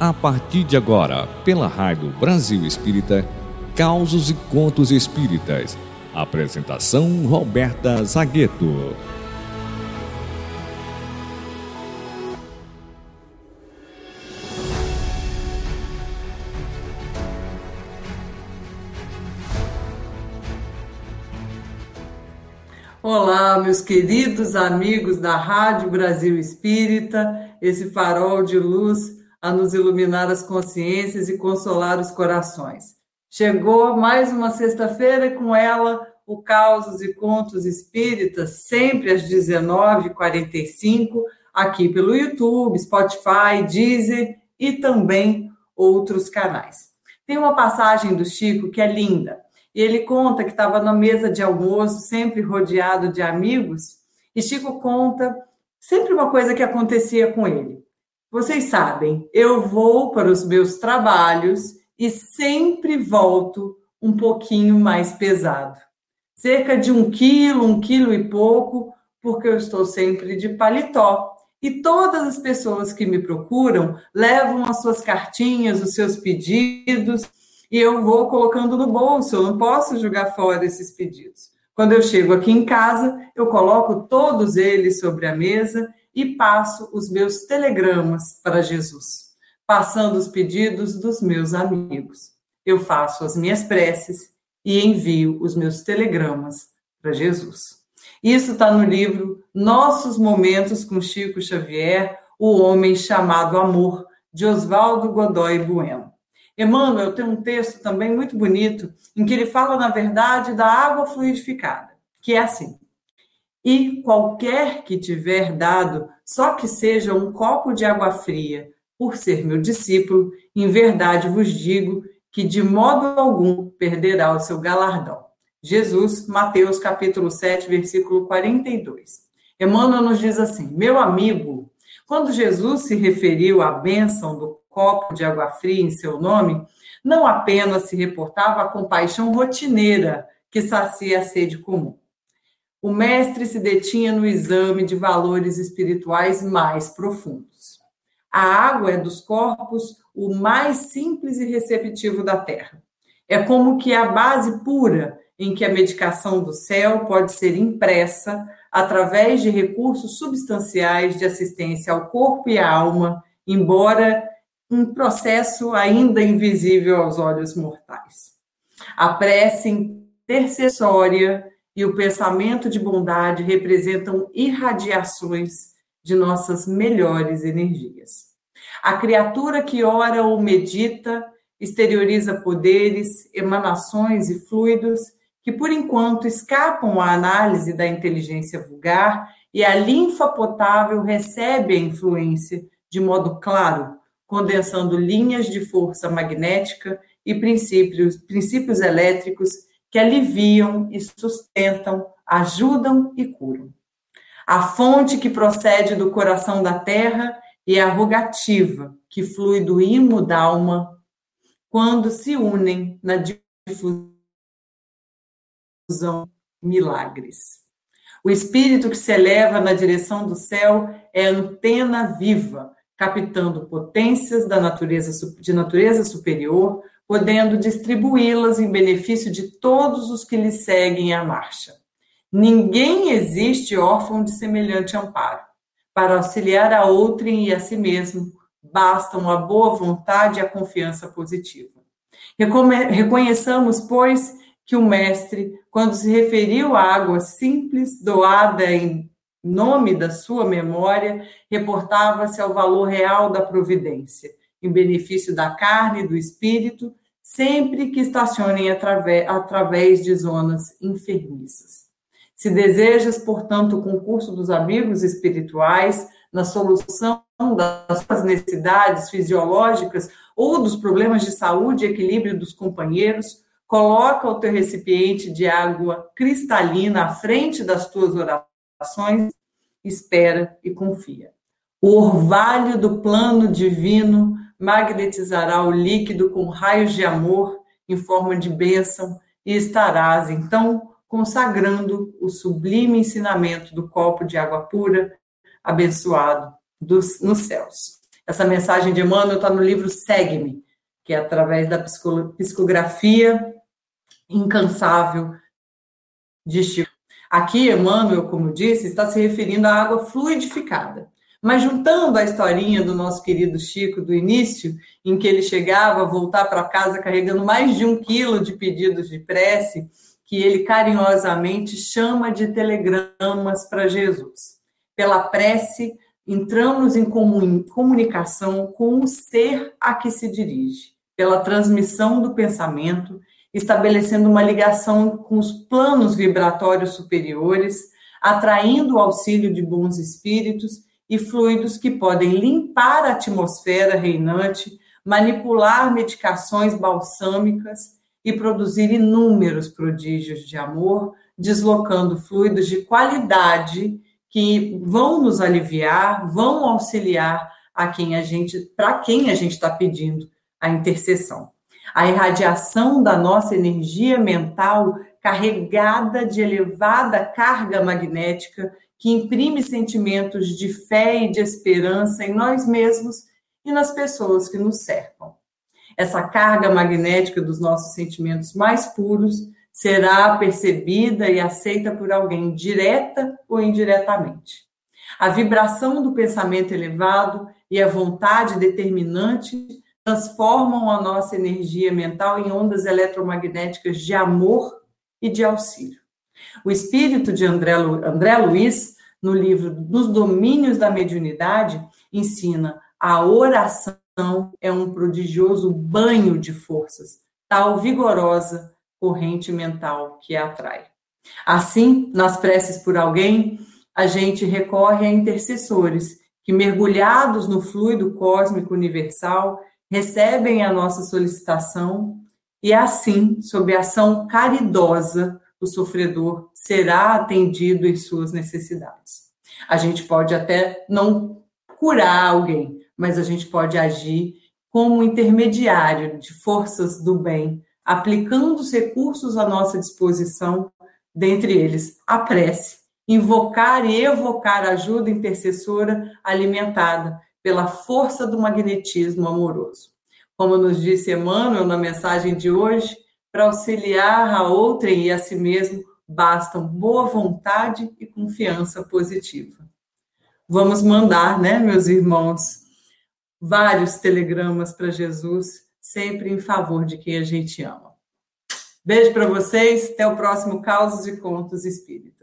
A partir de agora, pela Rádio Brasil Espírita, Causos e Contos Espíritas. Apresentação Roberta Zagueto. Olá, meus queridos amigos da Rádio Brasil Espírita, esse farol de luz a nos iluminar as consciências e consolar os corações. Chegou mais uma sexta-feira e com ela o Causos e Contos Espíritas, sempre às 19h45, aqui pelo YouTube, Spotify, Deezer e também outros canais. Tem uma passagem do Chico que é linda. E ele conta que estava na mesa de almoço, sempre rodeado de amigos, e Chico conta sempre uma coisa que acontecia com ele. Vocês sabem, eu vou para os meus trabalhos e sempre volto um pouquinho mais pesado. Cerca de um quilo, um quilo e pouco, porque eu estou sempre de paletó. E todas as pessoas que me procuram levam as suas cartinhas, os seus pedidos, e eu vou colocando no bolso, eu não posso jogar fora esses pedidos. Quando eu chego aqui em casa, eu coloco todos eles sobre a mesa e passo os meus telegramas para Jesus, passando os pedidos dos meus amigos. Eu faço as minhas preces e envio os meus telegramas para Jesus. Isso está no livro Nossos Momentos com Chico Xavier, O Homem Chamado Amor, de Oswaldo Godoy Bueno. Emmanuel tem um texto também muito bonito, em que ele fala, na verdade, da água fluidificada, que é assim. E qualquer que tiver dado, só que seja um copo de água fria, por ser meu discípulo, em verdade vos digo que de modo algum perderá o seu galardão. Jesus, Mateus capítulo 7, versículo 42. Emmanuel nos diz assim: Meu amigo, quando Jesus se referiu à bênção do copo de água fria em seu nome, não apenas se reportava a compaixão rotineira que sacia a sede comum. O mestre se detinha no exame de valores espirituais mais profundos. A água é dos corpos o mais simples e receptivo da terra. É como que a base pura em que a medicação do céu pode ser impressa através de recursos substanciais de assistência ao corpo e à alma, embora um processo ainda invisível aos olhos mortais. A prece intercessória e o pensamento de bondade representam irradiações de nossas melhores energias. A criatura que ora ou medita exterioriza poderes, emanações e fluidos que, por enquanto, escapam à análise da inteligência vulgar e a linfa potável recebe a influência de modo claro condensando linhas de força magnética e princípios, princípios elétricos que aliviam e sustentam, ajudam e curam. A fonte que procede do coração da terra e a rogativa que flui do imo da alma quando se unem na difusão milagres. O espírito que se eleva na direção do céu é antena viva captando potências da natureza, de natureza superior, podendo distribuí-las em benefício de todos os que lhe seguem a marcha. Ninguém existe órfão de semelhante amparo. Para auxiliar a outrem e a si mesmo, bastam a boa vontade e a confiança positiva. Reconheçamos, pois, que o Mestre, quando se referiu à água simples, doada em nome da sua memória, reportava-se ao valor real da providência, em benefício da carne e do espírito, sempre que estacionem através, através de zonas enfermiças. Se desejas, portanto, o concurso dos amigos espirituais na solução das necessidades fisiológicas ou dos problemas de saúde e equilíbrio dos companheiros, coloca o teu recipiente de água cristalina à frente das tuas orações ações, espera e confia. O orvalho do plano divino magnetizará o líquido com raios de amor em forma de bênção e estarás, então, consagrando o sublime ensinamento do copo de água pura, abençoado dos, nos céus. Essa mensagem de Emmanuel está no livro Segue-me, que é através da psicografia incansável de Chico. Aqui, Emmanuel, como disse, está se referindo à água fluidificada. Mas juntando a historinha do nosso querido Chico do início, em que ele chegava a voltar para casa carregando mais de um quilo de pedidos de prece, que ele carinhosamente chama de telegramas para Jesus. Pela prece, entramos em comunicação com o ser a que se dirige, pela transmissão do pensamento, estabelecendo uma ligação com os planos vibratórios superiores, atraindo o auxílio de bons espíritos e fluidos que podem limpar a atmosfera reinante, manipular medicações balsâmicas e produzir inúmeros prodígios de amor, deslocando fluidos de qualidade que vão nos aliviar, vão auxiliar a quem a gente, para quem a gente está pedindo a intercessão. A irradiação da nossa energia mental carregada de elevada carga magnética que imprime sentimentos de fé e de esperança em nós mesmos e nas pessoas que nos cercam. Essa carga magnética dos nossos sentimentos mais puros será percebida e aceita por alguém direta ou indiretamente. A vibração do pensamento elevado e a vontade determinante transformam a nossa energia mental em ondas eletromagnéticas de amor e de auxílio. O espírito de André, Lu, André Luiz, no livro Dos Domínios da Mediunidade, ensina a oração é um prodigioso banho de forças, tal vigorosa corrente mental que atrai. Assim, nas preces por alguém, a gente recorre a intercessores que, mergulhados no fluido cósmico universal, recebem a nossa solicitação e, assim, sob ação caridosa, o sofredor será atendido em suas necessidades. A gente pode até não curar alguém, mas a gente pode agir como intermediário de forças do bem, aplicando os recursos à nossa disposição, dentre eles a prece, invocar e evocar ajuda intercessora alimentada pela força do magnetismo amoroso. Como nos disse Emmanuel na mensagem de hoje, para auxiliar a outrem e a si mesmo, bastam boa vontade e confiança positiva. Vamos mandar, né, meus irmãos, vários telegramas para Jesus, sempre em favor de quem a gente ama. Beijo para vocês, até o próximo Causos e Contos Espíritas.